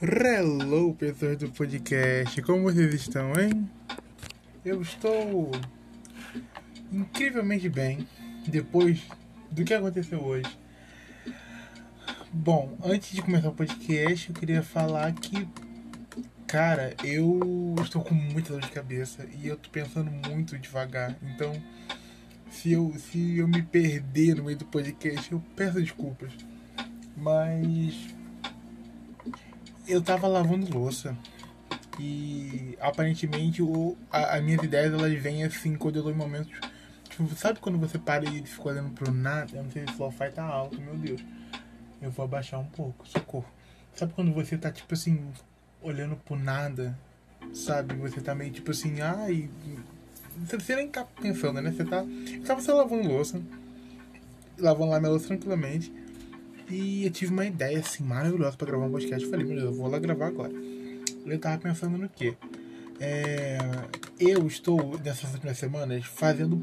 Hello, pessoas do podcast, como vocês estão, hein? Eu estou incrivelmente bem depois do que aconteceu hoje. Bom, antes de começar o podcast, eu queria falar que, cara, eu estou com muita dor de cabeça e eu tô pensando muito devagar. Então, se eu, se eu me perder no meio do podcast, eu peço desculpas. Mas eu tava lavando louça e aparentemente o, a, as minhas ideias elas vêm assim quando eu em momentos. Tipo, sabe quando você para e fica olhando pro nada? Eu não sei se o lo-fi tá alto, meu Deus. Eu vou abaixar um pouco, socorro. Sabe quando você tá tipo assim, olhando pro nada? Sabe? Você tá meio tipo assim, ai. Você nem tá pensando, né? Você tá. Eu tava só lavando louça. Lavando lá minha louça tranquilamente. E eu tive uma ideia assim maravilhosa para gravar um podcast. Eu falei, meu Deus, eu vou lá gravar agora. Eu tava pensando no quê? É, eu estou nessas últimas semanas fazendo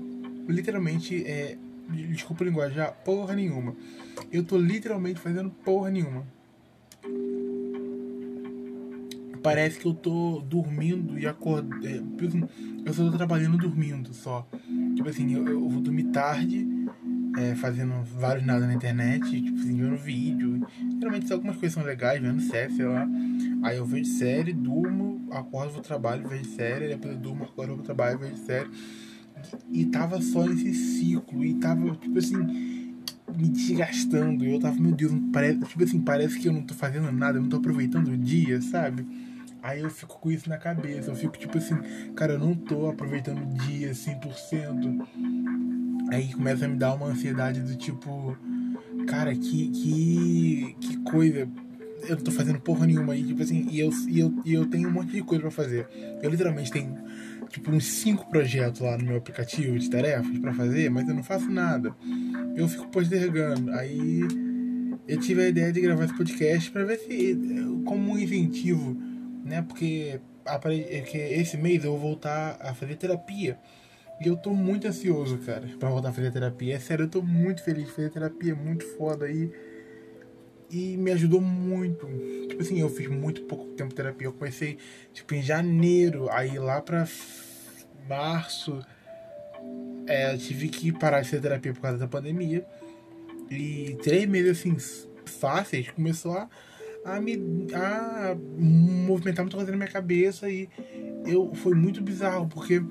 literalmente, é, desculpa linguajar, porra nenhuma. Eu tô literalmente fazendo porra nenhuma. Parece que eu tô dormindo e acordando. É, eu só tô trabalhando dormindo só. Tipo assim, eu, eu vou dormir tarde é, fazendo vários nada na internet, tipo assim, vendo vídeo. Geralmente algumas coisas são legais, vendo série, sei lá. Aí eu vejo série, durmo, acordo, vou trabalho, vejo série, depois eu durmo, acordo, vou trabalho, vejo série. E tava só nesse ciclo, e tava, tipo assim, me desgastando. E eu tava, meu Deus, parece, tipo assim, parece que eu não tô fazendo nada, eu não tô aproveitando o dia, sabe? Aí eu fico com isso na cabeça, eu fico tipo assim, cara, eu não tô aproveitando o dia 100%. Aí começa a me dar uma ansiedade do tipo, cara, que, que, que coisa. Eu não tô fazendo porra nenhuma aí, tipo assim, e eu, e, eu, e eu tenho um monte de coisa para fazer. Eu literalmente tenho, tipo, uns cinco projetos lá no meu aplicativo de tarefas para fazer, mas eu não faço nada. Eu fico postergando. Aí eu tive a ideia de gravar esse podcast para ver se, como um incentivo, né? Porque, porque esse mês eu vou voltar a fazer terapia. E eu tô muito ansioso, cara, pra voltar a fazer terapia. É sério, eu tô muito feliz de fazer terapia, é muito foda aí. E, e me ajudou muito. Tipo assim, eu fiz muito pouco tempo de terapia. Eu comecei, tipo, em janeiro, aí lá pra março. É, eu tive que parar de fazer terapia por causa da pandemia. E três meses assim, fáceis, começou a, a me a movimentar muita coisa na minha cabeça. E eu foi muito bizarro, porque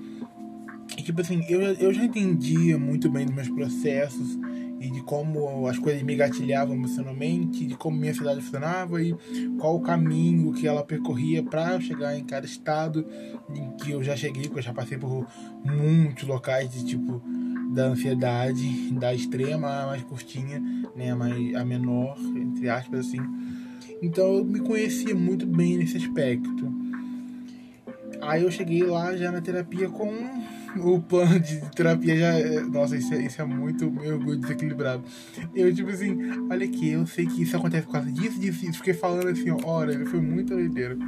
tipo assim, eu, eu já entendia muito bem dos meus processos e de como as coisas me gatilhavam emocionalmente, de como minha cidade funcionava e qual o caminho que ela percorria para chegar em cada estado em que eu já cheguei, porque eu já passei por muitos locais de tipo da ansiedade, da extrema a mais curtinha, né, a, mais, a menor, entre aspas assim. Então eu me conhecia muito bem nesse aspecto. Aí eu cheguei lá já na terapia com o plano de terapia já. É, nossa, isso é, isso é muito meu orgulho desequilibrado. Eu, tipo assim, olha aqui, eu sei que isso acontece por causa disso, disso, isso. Fiquei falando assim, ó, olha, foi muito doideiro.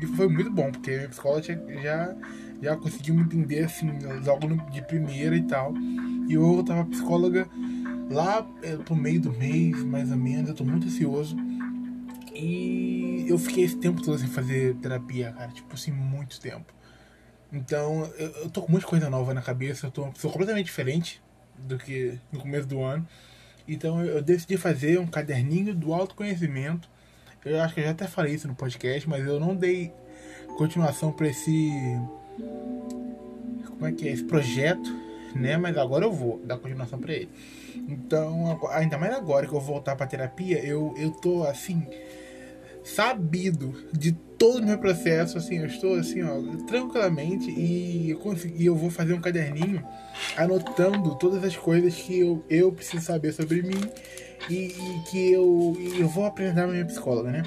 E foi muito bom, porque a psicóloga já, já conseguiu me entender, assim, logo de primeira e tal. E eu tava psicóloga lá é, pro meio do mês, mais ou menos. Eu tô muito ansioso. E eu fiquei esse tempo todo sem fazer terapia, cara. Tipo assim, muito tempo. Então, eu, eu tô com muita coisa nova na cabeça, eu tô uma pessoa completamente diferente do que no começo do ano. Então, eu, eu decidi fazer um caderninho do autoconhecimento. Eu acho que eu já até falei isso no podcast, mas eu não dei continuação para esse. Como é que é? Esse projeto, né? Mas agora eu vou dar continuação para ele. Então, ainda mais agora que eu voltar pra terapia, eu, eu tô assim sabido de todo o meu processo, assim, eu estou assim, ó, tranquilamente e eu consegui, eu vou fazer um caderninho anotando todas as coisas que eu, eu preciso saber sobre mim e, e que eu, eu vou apresentar pra minha psicóloga, né?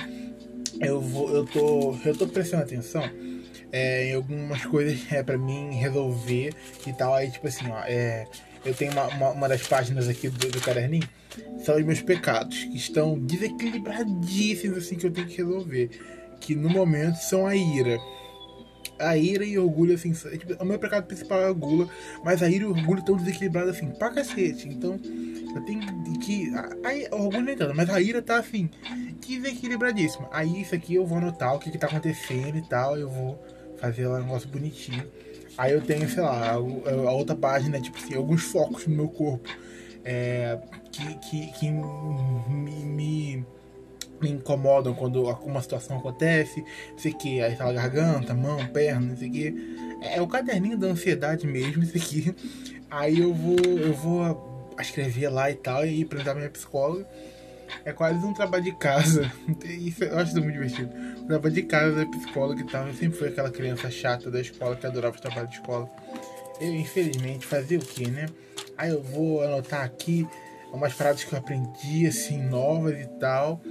Eu vou, eu tô, eu tô prestando atenção é, em algumas coisas é, para mim resolver e tal, aí tipo assim, ó, é, eu tenho uma, uma, uma das páginas aqui do, do caderninho são os meus pecados, que estão desequilibradíssimos, assim, que eu tenho que resolver. Que no momento são a ira. A ira e orgulho, assim, tipo, o meu pecado principal é a gula, mas a ira e o orgulho estão desequilibrados, assim, pra cacete. Então, Eu tenho que. Aí, alguns nem tanto, mas a ira tá assim, desequilibradíssima. Aí isso aqui eu vou anotar o que, que tá acontecendo e tal. Eu vou fazer um negócio bonitinho. Aí eu tenho, sei lá, a, outra página, tipo assim, alguns focos no meu corpo é, que, que, que me, me, me, incomodam quando alguma situação acontece, sei que, aí tá garganta, mão, perna, não sei o que. É o caderninho da ansiedade mesmo, isso aqui. Aí eu vou, eu vou escrever lá e tal e apresentar minha psicóloga. É quase um trabalho de casa. Isso, eu acho muito divertido. Trabalho de casa da psicóloga e tal. Eu sempre fui aquela criança chata da escola que adorava o trabalho de escola. Eu, infelizmente, fazia o que, né? Aí eu vou anotar aqui umas paradas que eu aprendi, assim, novas e tal.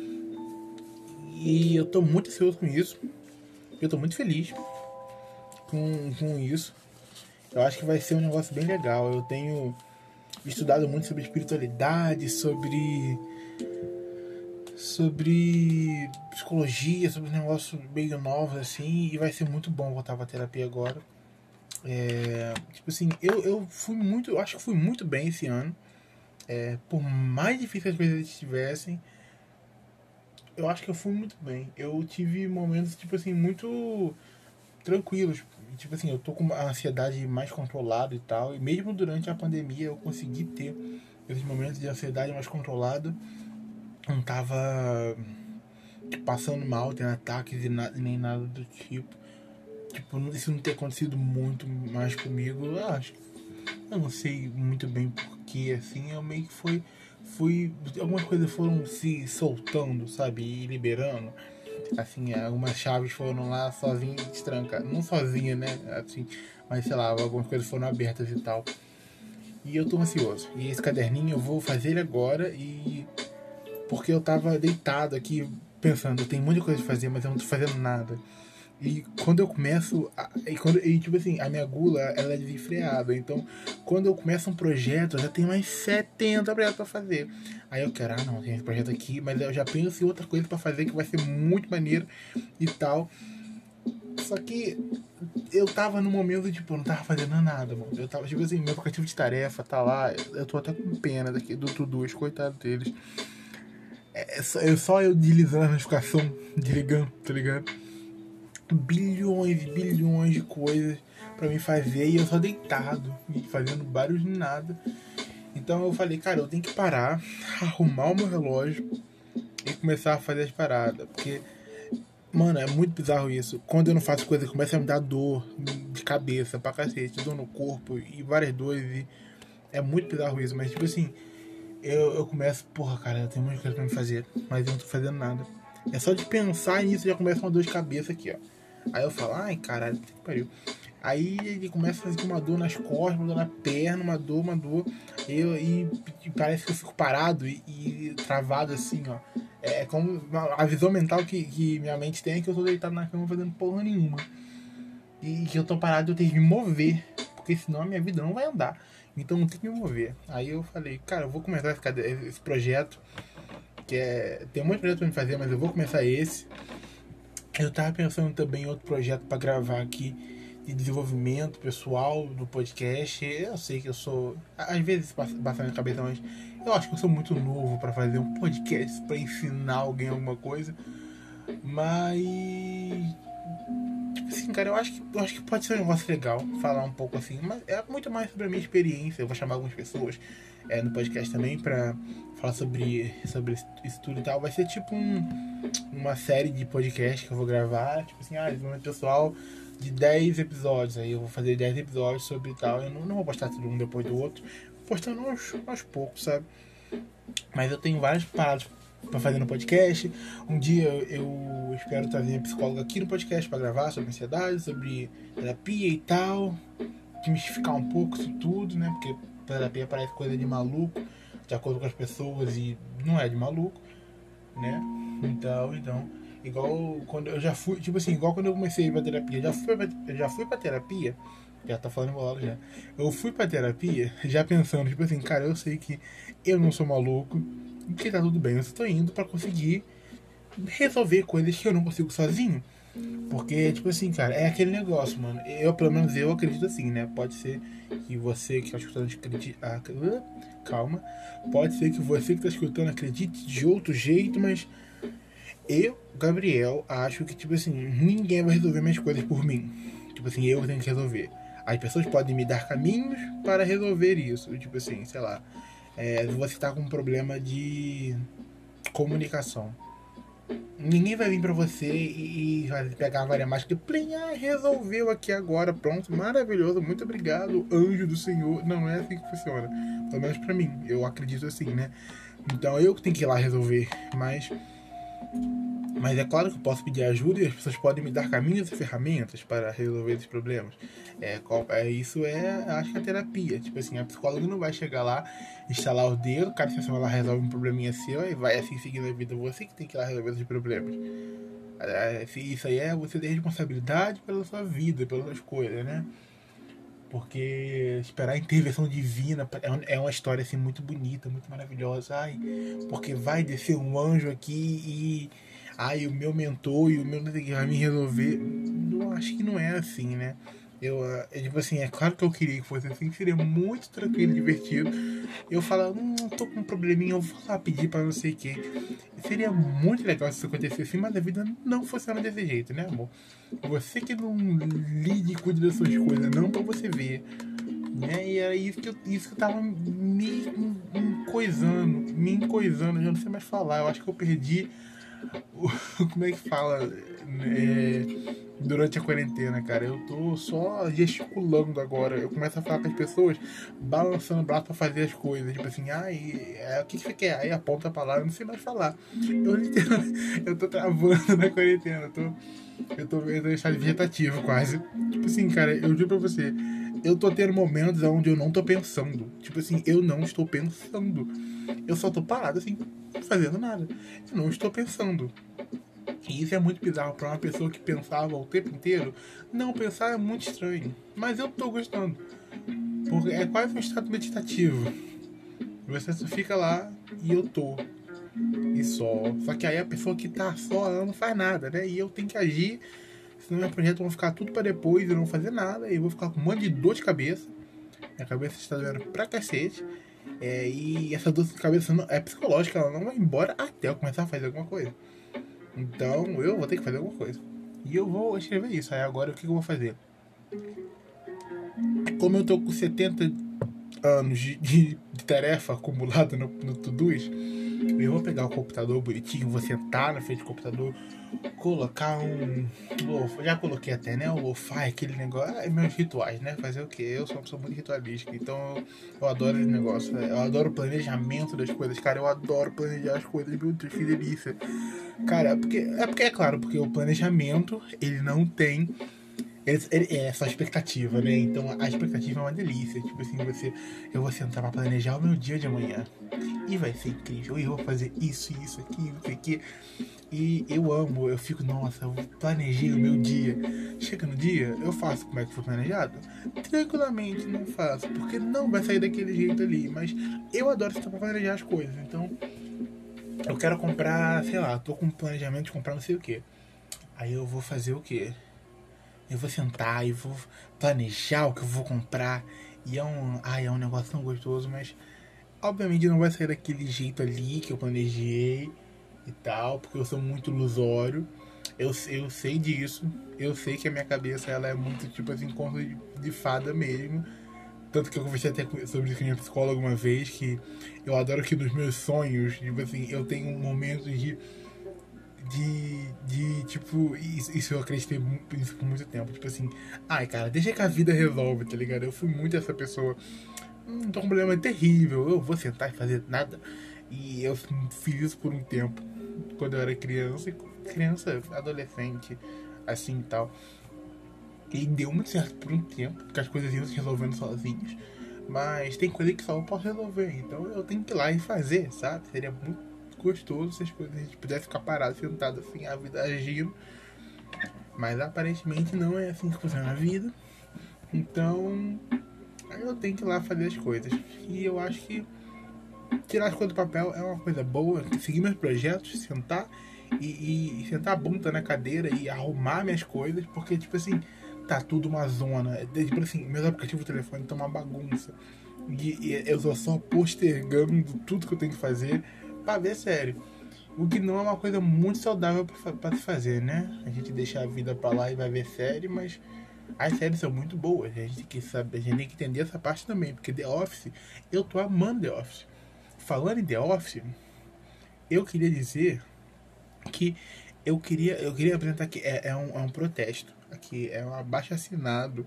E eu tô muito ansioso com isso. Eu tô muito feliz com, com isso. Eu acho que vai ser um negócio bem legal. Eu tenho estudado muito sobre espiritualidade, sobre sobre psicologia, sobre negócios meio novos assim, e vai ser muito bom voltar pra terapia agora. É, tipo assim, eu, eu fui muito, eu acho que fui muito bem esse ano. É, por mais difíceis as coisas estivessem, eu acho que eu fui muito bem. Eu tive momentos, tipo assim, muito tranquilos. Tipo assim, eu tô com a ansiedade mais controlada e tal. E mesmo durante a pandemia eu consegui ter esses momentos de ansiedade mais controlada. Não tava tipo, passando mal, tendo ataques e nem nada do tipo. Tipo, isso não ter acontecido muito mais comigo, eu acho. Eu não sei muito bem porquê, assim, eu meio que foi. Fui. Algumas coisas foram se soltando, sabe? E liberando. Assim, algumas chaves foram lá sozinhas destrancadas. Não sozinha, né? Assim, mas sei lá, algumas coisas foram abertas e tal. E eu tô ansioso. E esse caderninho eu vou fazer ele agora e. Porque eu tava deitado aqui pensando, tem muita coisa de fazer, mas eu não tô fazendo nada. E quando eu começo. A, e, quando, e tipo assim, a minha gula ela é desenfreada. Então, quando eu começo um projeto, eu já tenho mais 70 projetos pra fazer. Aí eu quero, ah não, tem esse projeto aqui, mas eu já penso em outra coisa para fazer que vai ser muito maneiro e tal. Só que eu tava no momento, tipo, eu não tava fazendo nada, mano. Eu tava, tipo assim, meu aplicativo de tarefa tá lá. Eu tô até com pena daqui do Tudus, coitado deles. É só, é só eu deslizando a notificação, desligando, tá ligado? bilhões bilhões de coisas para me fazer e eu só deitado fazendo de nada. Então eu falei, cara, eu tenho que parar, arrumar o meu relógio e começar a fazer as paradas. Porque, mano, é muito bizarro isso. Quando eu não faço coisa, começa a me dar dor de cabeça pra cacete, dor no corpo e várias dores. E é muito bizarro isso. Mas, tipo assim, eu, eu começo, porra, cara, eu tenho muita coisa pra me fazer, mas eu não tô fazendo nada. É só de pensar nisso já começa uma dor de cabeça aqui, ó. Aí eu falo, ai caralho, que pariu. Aí ele começa a fazer uma dor nas costas, uma dor na perna, uma dor, uma dor. Eu, e, e parece que eu fico parado e, e, travado assim, ó. É como a visão mental que, que minha mente tem é que eu tô deitado na cama fazendo porra nenhuma. E que eu tô parado eu tenho que me mover. Porque senão a minha vida não vai andar. Então eu tenho que me mover. Aí eu falei, cara, eu vou começar esse, esse projeto. Que é. Tem um monte de projeto pra me fazer, mas eu vou começar esse. Eu tava pensando também em outro projeto para gravar aqui de desenvolvimento pessoal do podcast. Eu sei que eu sou. Às vezes passa, passa na minha cabeça, mas eu acho que eu sou muito novo para fazer um podcast para ensinar alguém alguma coisa. Mas. Assim, cara, eu acho, que, eu acho que pode ser um negócio legal falar um pouco assim. Mas é muito mais sobre a minha experiência. Eu vou chamar algumas pessoas é, no podcast também pra falar sobre, sobre isso tudo e tal. Vai ser tipo um, uma série de podcast que eu vou gravar, tipo assim, ah, desenvolvimento pessoal de 10 episódios. Aí eu vou fazer 10 episódios sobre tal. Eu não, não vou postar tudo um depois do outro, postando aos, aos poucos, sabe? Mas eu tenho várias paradas para fazer no podcast. Um dia eu espero trazer minha psicóloga aqui no podcast para gravar sobre ansiedade, sobre terapia e tal. Desmistificar um pouco isso tudo, né? Porque terapia parece coisa de maluco de acordo com as pessoas e não é de maluco, né? Então, então, igual quando eu já fui, tipo assim, igual quando eu comecei a terapia, já fui pra, já fui pra terapia, já tá falando embolado já. Eu fui pra terapia já pensando, tipo assim, cara, eu sei que eu não sou maluco, que tá tudo bem, eu estou indo para conseguir resolver coisas que eu não consigo sozinho. Porque, tipo assim, cara, é aquele negócio, mano. Eu, pelo menos, eu acredito assim, né? Pode ser que você que tá escutando acredite. Ah, calma. Pode ser que você que tá escutando acredite de outro jeito, mas eu, Gabriel, acho que, tipo assim, ninguém vai resolver minhas coisas por mim. Tipo assim, eu tenho que resolver. As pessoas podem me dar caminhos para resolver isso. Tipo assim, sei lá. É, você tá com um problema de comunicação. Ninguém vai vir para você e, e pegar a varia mágica e plim, ah, resolveu aqui agora, pronto, maravilhoso, muito obrigado, anjo do Senhor. Não é assim que funciona. Pelo menos para mim, eu acredito assim, né? Então eu que tenho que ir lá resolver, mas mas é claro que eu posso pedir ajuda e as pessoas podem me dar caminhos e ferramentas para resolver esses problemas. É, é, isso é, acho que é terapia. Tipo assim, a psicóloga não vai chegar lá, instalar o dedo, cada sessão ela resolve um probleminha seu e vai assim seguindo a vida. Você que tem que ir lá resolver esses problemas. É, isso aí é você ter responsabilidade pela sua vida, pelas suas coisas, né? Porque esperar a intervenção divina é, é uma história assim muito bonita, muito maravilhosa. Ai, porque vai descer um anjo aqui e ai, o meu mentor e o meu vai me resolver. Eu acho que não é assim, né? Eu, é, tipo assim, é claro que eu queria que fosse assim, seria muito tranquilo, divertido. Eu falar, hum, tô com um probleminha, eu vou lá pedir pra não sei quem. Seria muito legal se isso acontecesse assim, mas a vida não funciona desse jeito, né, amor? Você que não lide e cuide das suas coisas, não pra você ver. Né? E era isso que eu, isso que eu tava me, coisando, me encoisando, já não sei mais falar. Eu acho que eu perdi. Como é que fala? É, durante a quarentena, cara. Eu tô só gesticulando agora. Eu começo a falar com as pessoas, balançando o braço pra fazer as coisas. Tipo assim, ai, é, o que, que você quer? Aí aponta a palavra, não sei mais falar. Eu literalmente, eu tô travando na quarentena. Eu tô, eu tô, eu tô vegetativo quase. Tipo assim, cara, eu digo pra você, eu tô tendo momentos onde eu não tô pensando. Tipo assim, eu não estou pensando. Eu só tô parado assim, fazendo nada. Eu não estou pensando. E isso é muito bizarro para uma pessoa que pensava o tempo inteiro. Não pensar é muito estranho. Mas eu tô gostando. Porque é quase um estado meditativo. Você só fica lá e eu tô. E só. Só que aí a pessoa que tá só, ela não faz nada, né? E eu tenho que agir. Senão meu projeto vai ficar tudo para depois, eu não vou fazer nada. Eu vou ficar com um monte de dor de cabeça. Minha cabeça está doendo pra cacete. É, e essa dor de cabeça não, é psicológica, ela não vai embora até eu começar a fazer alguma coisa. Então eu vou ter que fazer alguma coisa. E eu vou escrever isso. Aí agora o que eu vou fazer? Como eu tô com 70 anos de, de, de tarefa acumulada no, no Todoist, eu vou pegar o computador bonitinho, vou sentar na frente do computador, colocar um. Já coloquei até, né? O lo-fi, aquele negócio. Ah, meus rituais, né? Fazer o quê? Eu sou uma pessoa muito ritualística, então eu adoro esse negócio. Né? Eu adoro o planejamento das coisas, cara. Eu adoro planejar as coisas, meu Deus, que delícia. Cara, porque, é porque é claro, porque o planejamento, ele não tem é só expectativa, né? Então a expectativa é uma delícia. Tipo assim, você. Eu vou sentar pra planejar o meu dia de amanhã. E vai ser incrível. E eu vou fazer isso, isso, aqui, isso aqui. E eu amo, eu fico, nossa, eu planejei o meu dia. Chega no dia, eu faço como é que foi planejado? Tranquilamente, não faço, porque não vai sair daquele jeito ali. Mas eu adoro sentar pra planejar as coisas. Então, eu quero comprar, sei lá, tô com planejamento de comprar não sei o que. Aí eu vou fazer o que? Eu vou sentar e vou planejar o que eu vou comprar. E é um, ai, é um negócio tão gostoso, mas obviamente não vai sair daquele jeito ali que eu planejei e tal, porque eu sou muito ilusório. Eu, eu sei disso. Eu sei que a minha cabeça ela é muito tipo assim, conto de, de fada mesmo. Tanto que eu conversei até sobre isso com minha psicóloga uma vez, que eu adoro que nos meus sonhos, tipo assim, eu tenho momentos de de, de tipo, isso, isso eu acreditei isso por muito tempo. Tipo assim, ai cara, deixa que a vida resolve, tá ligado? Eu fui muito essa pessoa. Hum, tô com um problema terrível, eu vou sentar e fazer nada. E eu fiz isso por um tempo, quando eu era criança, criança, adolescente, assim e tal. E deu muito certo por um tempo, porque as coisas iam se resolvendo sozinhas. Mas tem coisa que só eu posso resolver, então eu tenho que ir lá e fazer, sabe? Seria muito gostoso se as coisas a gente pudesse ficar parado, sentado assim, a vida agindo. Mas aparentemente não é assim que funciona a vida. Então, eu tenho que ir lá fazer as coisas. E eu acho que tirar as coisas do papel é uma coisa boa. Seguir meus projetos, sentar e, e, sentar a bunda na cadeira e arrumar minhas coisas, porque, tipo assim, tá tudo uma zona. Tipo assim, meus aplicativos do telefone estão uma bagunça. E, e eu só postergando tudo que eu tenho que fazer pra ver série. O que não é uma coisa muito saudável para se fazer, né? A gente deixa a vida pra lá e vai ver série, mas as séries são muito boas. A gente tem que a gente tem que entender essa parte também, porque The Office, eu tô amando The Office. Falando em The Office, eu queria dizer que eu queria, eu queria apresentar que é, é, um, é um protesto aqui, é um abaixo assinado,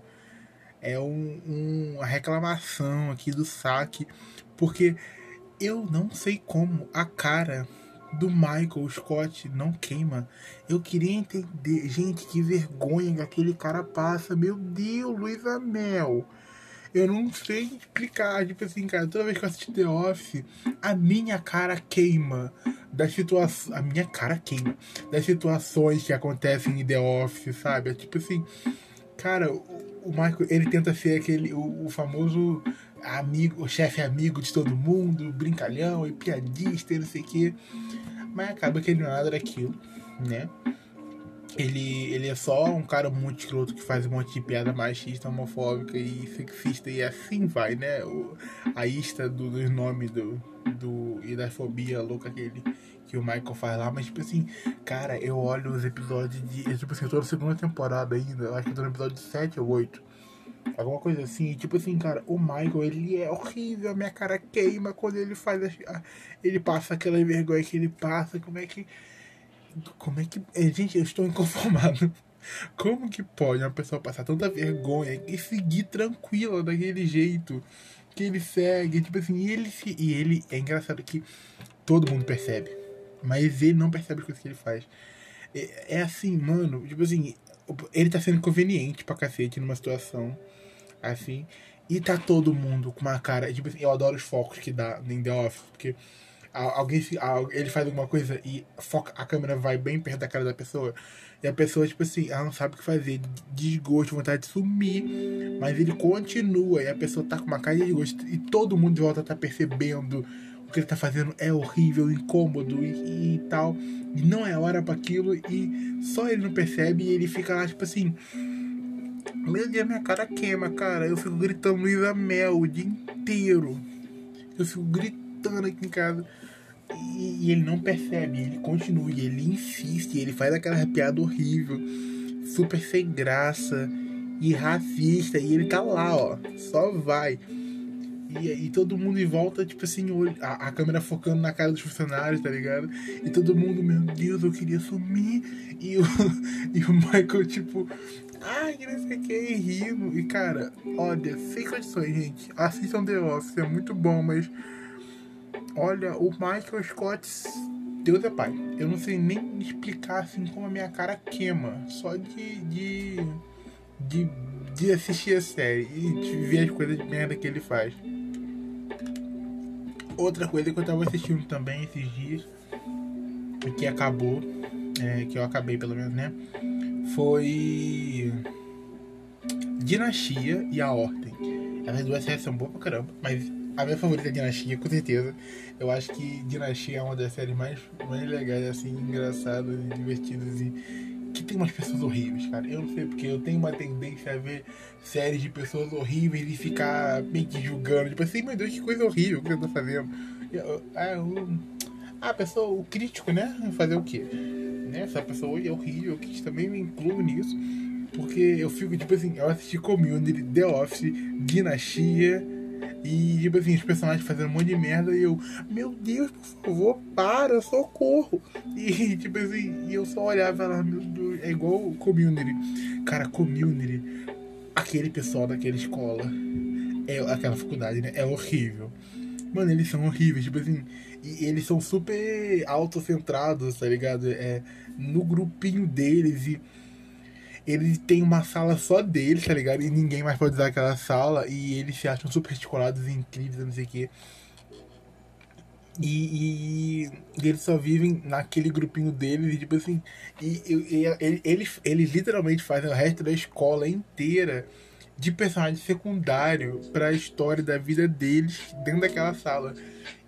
é um, um, uma reclamação aqui do saque, porque eu não sei como a cara do Michael Scott não queima. Eu queria entender, gente, que vergonha que aquele cara passa. Meu Deus, Luísa Mel. Eu não sei explicar. Tipo assim, cara, toda vez que eu assisto The Office, a minha cara queima das situações. A minha cara queima das situações que acontecem em The Office, sabe? É tipo assim, cara, o Michael, ele tenta ser aquele, o, o famoso amigo, o chefe amigo de todo mundo, brincalhão e piadista e não sei o quê. Mas acaba que ele não é nada daquilo, né? Ele, ele é só um cara muito escroto que faz um monte de piada machista, homofóbica e sexista e assim vai, né? O, a ista do, dos nomes do, do, e da fobia louca que, ele, que o Michael faz lá. Mas, tipo assim, cara, eu olho os episódios de. Tipo assim, eu tô na segunda temporada ainda, eu acho que eu tô no episódio 7 ou 8 Alguma coisa assim, tipo assim, cara, o Michael, ele é horrível, a minha cara queima quando ele faz. Ele passa aquela vergonha que ele passa, como é que. Como é que. Eh, gente, eu estou inconformado. Como que pode uma pessoa passar tanta vergonha e seguir tranquila daquele jeito que ele segue? Tipo assim, e ele, se, e ele é engraçado que todo mundo percebe, mas ele não percebe as coisas que ele faz. É, é assim, mano, tipo assim, ele tá sendo conveniente pra cacete numa situação assim. E tá todo mundo com uma cara. Tipo assim, eu adoro os focos que dá em The Office, porque alguém ele faz alguma coisa e foca, a câmera vai bem perto da cara da pessoa. E a pessoa, tipo assim, ela não sabe o que fazer, desgosto, vontade de sumir. Mas ele continua e a pessoa tá com uma cara de desgosto. E todo mundo de volta tá percebendo o que ele tá fazendo é horrível, incômodo e, e tal. Não é hora para aquilo. E só ele não percebe e ele fica lá, tipo assim meu Deus, minha cara queima, cara. Eu fico gritando Luísa Mel o dia inteiro. Eu fico gritando aqui em casa. E, e ele não percebe, ele continua, ele insiste, ele faz aquela piada horrível, super sem graça e racista, e ele tá lá, ó, só vai. E, e todo mundo em volta, tipo assim, a, a, câmera focando na cara dos funcionários, tá ligado? E todo mundo, meu Deus, eu queria sumir. E o, e o Michael, tipo, ai, que não sei o que, rindo. E cara, olha, sem condições, gente. Assistam The Office, é muito bom, mas. Olha, o Michael Scott, Deus é pai. Eu não sei nem explicar assim como a minha cara queima. Só de. de. de, de assistir a série e de ver as coisas de merda que ele faz. Outra coisa que eu tava assistindo também esses dias, que acabou, é, que eu acabei pelo menos, né? foi Dinastia e A Ordem. Essas duas séries são boas pra caramba, mas a minha favorita é Dinastia, com certeza. Eu acho que Dinastia é uma das séries mais, mais legais, assim, engraçadas e divertidas e que tem umas pessoas horríveis, cara. Eu não sei porque eu tenho uma tendência a ver séries de pessoas horríveis e ficar meio que julgando. Tipo assim, meu Deus, que coisa horrível que eu tô fazendo. Eu, eu, a pessoa, o crítico, né? Fazer o quê? né? Essa pessoa é horrível, que também me incluo nisso. Porque eu fico, tipo assim, eu assisti Community, The Office, Dinastia. E, tipo assim, os personagens fazendo um monte de merda e eu, meu Deus, por favor, para, socorro. E, tipo assim, eu só olhava lá, meu é igual Community. Cara, Community, aquele pessoal daquela escola, é, aquela faculdade, né? É horrível. Mano, eles são horríveis, tipo assim, e eles são super autocentrados, tá ligado? É, no grupinho deles e eles têm uma sala só deles, tá ligado? E ninguém mais pode usar aquela sala e eles se acham super articulados e incríveis, não sei o quê. E, e, e, eles só vivem naquele grupinho deles, e tipo assim, e, e, e eles, eles literalmente fazem o resto da escola inteira de personagem secundário para a história da vida deles dentro daquela sala.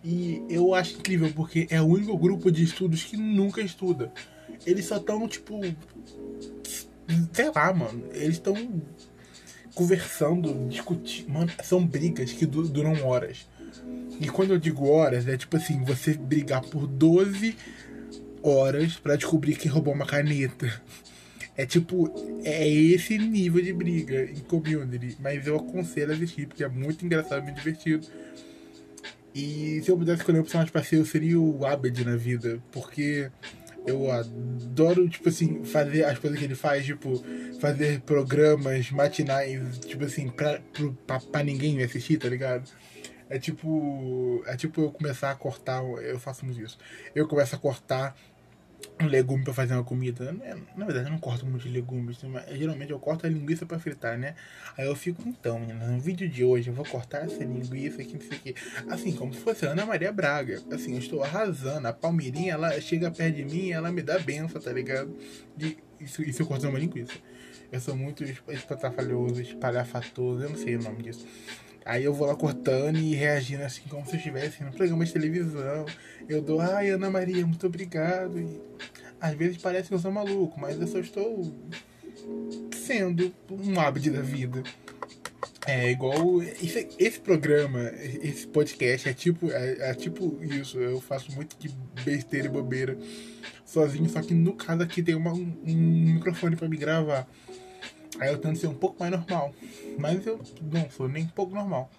E eu acho incrível porque é o único grupo de estudos que nunca estuda. Eles só estão tipo sei lá, mano, eles estão conversando, discutindo, mano, são brigas que duram horas. E quando eu digo horas, é tipo assim, você brigar por 12 horas para descobrir quem roubou uma caneta. É tipo, é esse nível de briga em community. Mas eu aconselho a assistir, porque é muito engraçado muito divertido. E se eu pudesse escolher um personagem pra ser, eu seria o Abed na vida. Porque eu adoro, tipo assim, fazer as coisas que ele faz, tipo, fazer programas matinais, tipo assim, pra, pra, pra ninguém assistir, tá ligado? É tipo. É tipo eu começar a cortar. Eu faço muito isso. Eu começo a cortar um legume para fazer uma comida. Na verdade, eu não corto muito legumes. Mas, geralmente eu corto a linguiça para fritar, né? Aí eu fico, então, menina, no vídeo de hoje eu vou cortar essa linguiça aqui, não sei o quê. Assim, como se fosse Ana Maria Braga. Assim, eu estou arrasando. A Palmeirinha, ela chega perto de mim e ela me dá benção, tá ligado? De, isso, isso eu corto uma linguiça. Eu sou muito espatrafalhoso, espalhafatoso, eu não sei o nome disso. Aí eu vou lá cortando e reagindo assim como se eu estivesse no programa de televisão. Eu dou, ai Ana Maria, muito obrigado. E às vezes parece que eu sou maluco, mas eu só estou sendo um hábito da vida. É igual. Esse, esse programa, esse podcast é tipo, é, é, tipo isso. Eu faço muito de besteira e bobeira sozinho, só que no caso aqui tem uma, um, um microfone para me gravar. Aí eu tento ser um pouco mais normal. Mas eu não sou nem um pouco normal.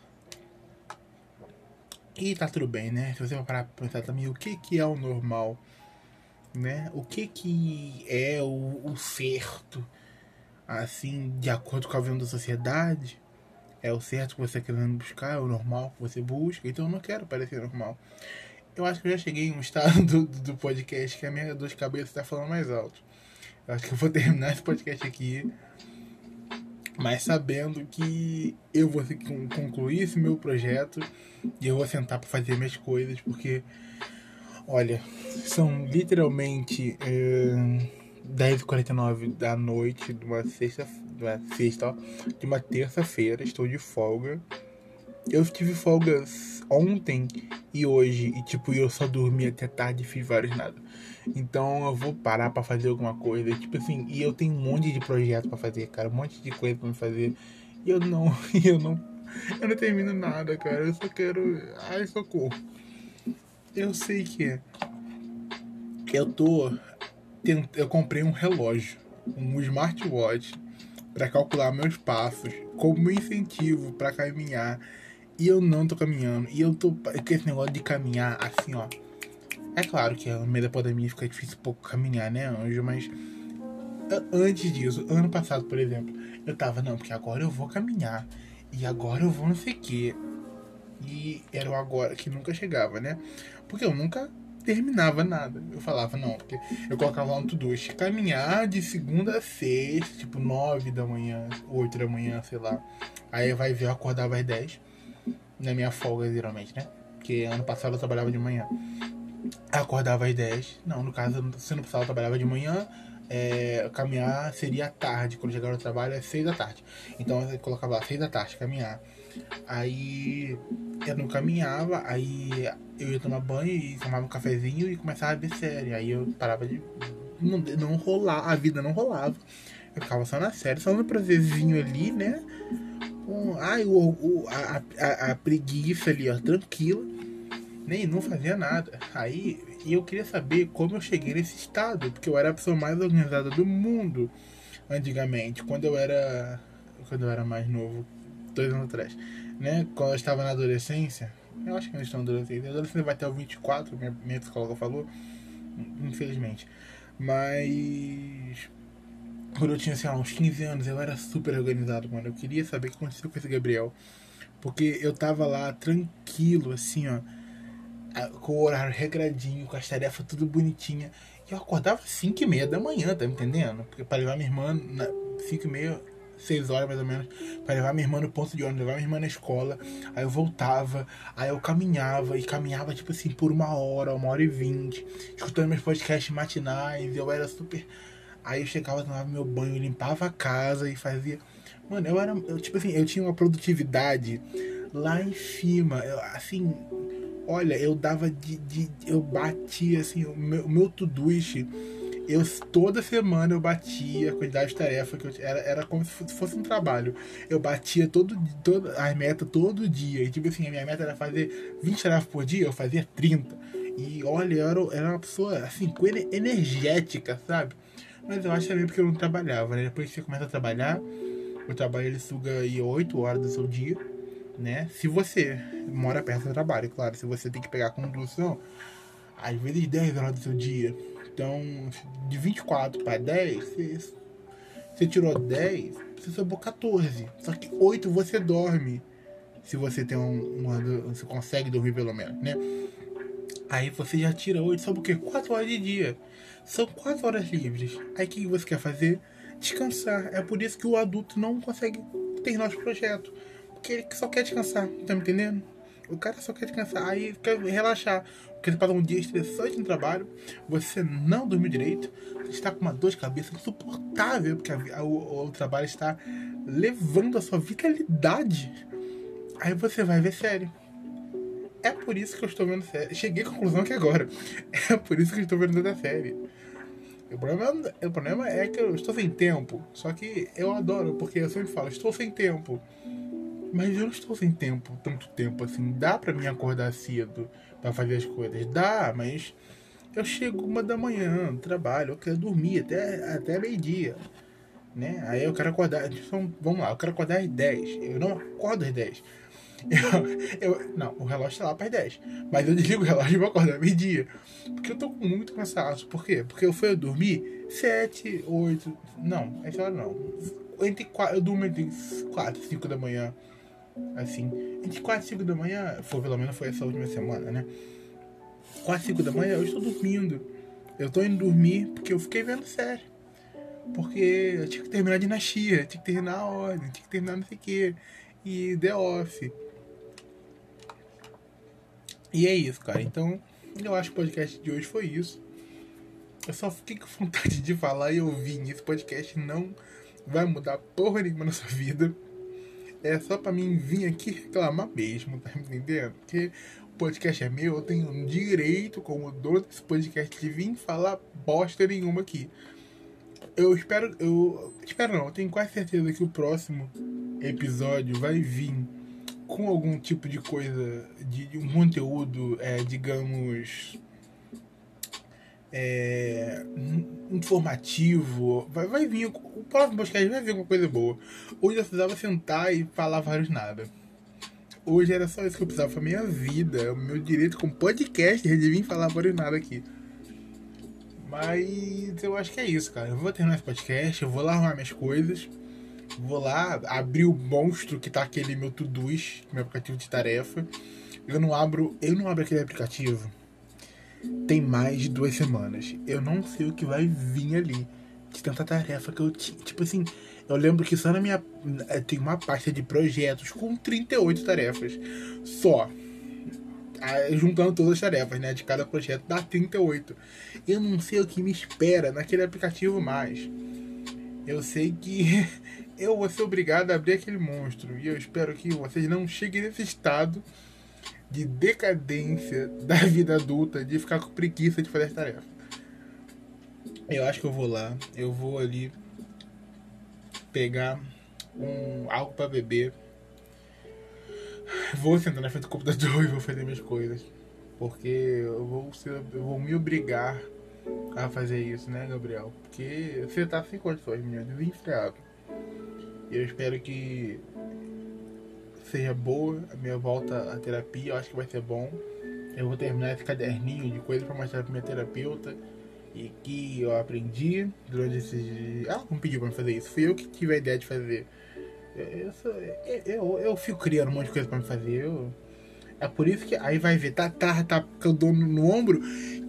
E tá tudo bem, né? Se você parar pra pensar também o que, que é o normal, né? O que, que é o, o certo, assim, de acordo com a visão da sociedade. É o certo que você tá querendo buscar, é o normal que você busca. Então eu não quero parecer normal. Eu acho que eu já cheguei em um estado do, do podcast que a minha dor de cabeça tá falando mais alto. Eu acho que eu vou terminar esse podcast aqui mas sabendo que eu vou concluir esse meu projeto e eu vou sentar para fazer minhas coisas, porque, olha, são literalmente é, 10h49 da noite de uma sexta, de uma sexta, de uma terça-feira, estou de folga. Eu tive folgas ontem e hoje, e tipo, eu só dormi até tarde e fiz vários nada. Então eu vou parar para fazer alguma coisa. Tipo assim, e eu tenho um monte de projeto para fazer, cara. Um monte de coisa pra fazer. E eu não, eu não. Eu não termino nada, cara. Eu só quero. Ai, socorro. Eu sei que é. Eu tô. Eu comprei um relógio, um smartwatch, para calcular meus passos, como incentivo para caminhar. E eu não tô caminhando. E eu tô. Com esse negócio de caminhar assim, ó é claro que no meio da pandemia fica difícil pouco caminhar, né, Anjo? Mas antes disso, ano passado, por exemplo, eu tava, não, porque agora eu vou caminhar. E agora eu vou não sei o quê. E era o agora que nunca chegava, né? Porque eu nunca terminava nada. Eu falava, não, porque eu colocava lá no Todoist, caminhar de segunda a sexta, tipo nove da manhã, oito da manhã, sei lá. Aí vai ver, eu acordava às dez na minha folga, geralmente, né? Porque ano passado eu trabalhava de manhã acordava às 10. Não, no caso, você não precisava trabalhava de manhã. É, caminhar seria tarde. Quando chegar no trabalho é 6 da tarde. Então eu colocava lá 6 da tarde, caminhar. Aí eu não caminhava, aí eu ia tomar banho e tomava um cafezinho e começava a ver série. Aí eu parava de. Não, não rolar, a vida não rolava. Eu ficava só na série, só no prazerzinho ali, né? Com, ai, o, o, a, a, a preguiça ali, ó, tranquila nem não fazia nada. Aí e eu queria saber como eu cheguei nesse estado, porque eu era a pessoa mais organizada do mundo antigamente, quando eu era quando eu era mais novo, dois anos atrás, né? Quando eu estava na adolescência, eu acho que eu estou na adolescência, a adolescência vai até o 24, minha, minha psicóloga falou, infelizmente. Mas quando eu tinha, sei lá, uns 15 anos, eu era super organizado, mano. Eu queria saber o que aconteceu com esse Gabriel. Porque eu tava lá tranquilo, assim, ó com o horário regradinho, com as tarefas tudo bonitinha. E eu acordava às 5 e meia da manhã, tá me entendendo? Porque para levar minha irmã, 5 e meia, 6 horas mais ou menos, para levar minha irmã no ponto de ônibus, levar minha irmã na escola. Aí eu voltava, aí eu caminhava, e caminhava tipo assim por uma hora, uma hora e vinte, escutando meus podcasts matinais. Eu era super Aí eu chegava, tomava meu banho, limpava a casa e fazia. Mano, eu era. Eu, tipo assim, eu tinha uma produtividade lá em cima. Eu, assim, olha, eu dava de. de eu batia assim, o meu, o meu. Eu, toda semana eu batia a quantidade de tarefa que eu era, era como se fosse um trabalho. Eu batia todo, todo, as metas todo dia. E tipo assim, a minha meta era fazer 20 tarefas por dia, eu fazia 30. E olha, eu era, era uma pessoa assim, energética, sabe? Mas eu acho também porque eu não trabalhava, né? Depois que você começa a trabalhar, o trabalho ele suga aí 8 horas do seu dia, né? Se você mora perto do trabalho, claro. Se você tem que pegar a condução, às vezes 10 horas do seu dia. Então, de 24 para 10, você, você tirou 10, você sobrou 14. Só que 8 você dorme. Se você tem um. Você consegue dormir pelo menos, né? Aí você já tira 8, só porque 4 horas de dia. São 4 horas livres. Aí o que você quer fazer? Descansar. É por isso que o adulto não consegue terminar os projetos. Porque ele só quer descansar. Tá me entendendo? O cara só quer descansar. Aí quer relaxar. Porque você passa um dia estressante no trabalho. Você não dormiu direito. Você está com uma dor de cabeça insuportável. Porque a, a, o, o trabalho está levando a sua vitalidade. Aí você vai ver sério. É por isso que eu estou vendo série. Cheguei à conclusão aqui agora. É por isso que eu estou vendo tanta série. O problema, o problema é que eu estou sem tempo. Só que eu adoro, porque eu sempre falo, estou sem tempo. Mas eu não estou sem tempo, tanto tempo assim. Dá pra mim acordar cedo para fazer as coisas? Dá, mas eu chego uma da manhã, trabalho, eu quero dormir até, até meio-dia. Né? Aí eu quero acordar. Então, vamos lá, eu quero acordar às 10. Eu não acordo às 10. Eu, eu, não, o relógio tá lá para 10. Mas eu desligo o relógio e vou acordar meio-dia. Porque eu tô muito cansado. Por quê? Porque eu fui dormir 7, 8. Não, essa hora não. Entre 4, eu durmo entre 4 e 5 da manhã. Assim. Entre 4 e 5 da manhã. Foi, pelo menos foi essa última semana, né? 4 e 5 da manhã eu estou dormindo. Eu tô indo dormir porque eu fiquei vendo série. Porque eu tinha que terminar a dinastia, tinha que terminar a ordem, tinha que terminar não sei o que. E The Office. E é isso, cara. Então, eu acho que o podcast de hoje foi isso. Eu só fiquei com vontade de falar e ouvir. Esse podcast não vai mudar porra nenhuma na sua vida. É só pra mim vir aqui reclamar mesmo, tá me entendendo? Porque o podcast é meu, eu tenho um direito, como dono desse podcast, de vir falar bosta nenhuma aqui. Eu espero, eu espero não, eu tenho quase certeza que o próximo episódio vai vir com algum tipo de coisa, de, de um conteúdo, é, digamos, é, informativo, vai, vai vir, o próximo podcast vai vir alguma coisa boa. Hoje eu precisava sentar e falar vários nada. Hoje era só isso que eu precisava pra minha vida, o meu direito como podcast de vir falar vários nada aqui. Mas eu acho que é isso, cara. Eu vou terminar esse podcast, eu vou lá arrumar minhas coisas. Vou lá abrir o monstro que tá aquele meu Todoist, meu aplicativo de tarefa. Eu não abro, eu não abro aquele aplicativo. Tem mais de duas semanas. Eu não sei o que vai vir ali. De tanta tarefa que eu tinha. Tipo assim, eu lembro que só na minha. Eh, tem uma pasta de projetos com 38 tarefas. Só. Juntando todas as tarefas, né? De cada projeto dá 38. Eu não sei o que me espera naquele aplicativo mais. Eu sei que eu vou ser obrigado a abrir aquele monstro. E eu espero que vocês não cheguem nesse estado de decadência da vida adulta, de ficar com preguiça de fazer as tarefas. Eu acho que eu vou lá, eu vou ali pegar um algo para beber. Vou sentar na frente do computador e vou fazer minhas coisas. Porque eu vou, ser, eu vou me obrigar a fazer isso, né, Gabriel? Porque você tá sem condições, menino, desenfreado. Eu espero que seja boa a minha volta à terapia. Eu acho que vai ser bom. Eu vou terminar esse caderninho de coisas para mostrar para minha terapeuta e que eu aprendi durante esses. Ela não pediu para fazer isso. Fui eu que tive a ideia de fazer. Eu, eu, eu, eu fico criando um monte de coisa para me fazer. Eu, é por isso que aí vai ver, tá, tá, tá com o dono no ombro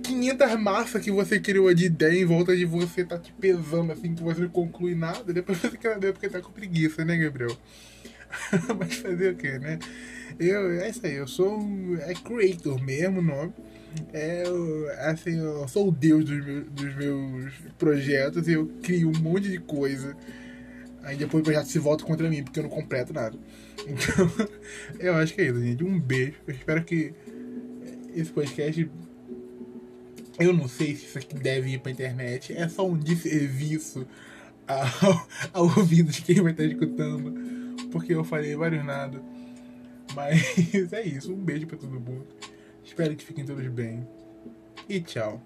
500 massas que você criou de ideia em volta de você, tá te pesando assim, que você não conclui nada, depois você quer ver porque tá com preguiça, né, Gabriel? Mas fazer o que, né? Eu, é isso aí, eu sou um, é creator mesmo nome. É, assim, eu sou o deus dos meus, dos meus projetos e eu crio um monte de coisa. Aí depois o projeto se volta contra mim, porque eu não completo nada. Então, eu acho que é isso, gente. Um beijo. Eu espero que esse podcast. Eu não sei se isso aqui deve ir pra internet. É só um desserviço ao, ao ouvido de quem vai estar escutando. Porque eu falei vários nada. Mas é isso. Um beijo pra todo mundo. Espero que fiquem todos bem. E tchau.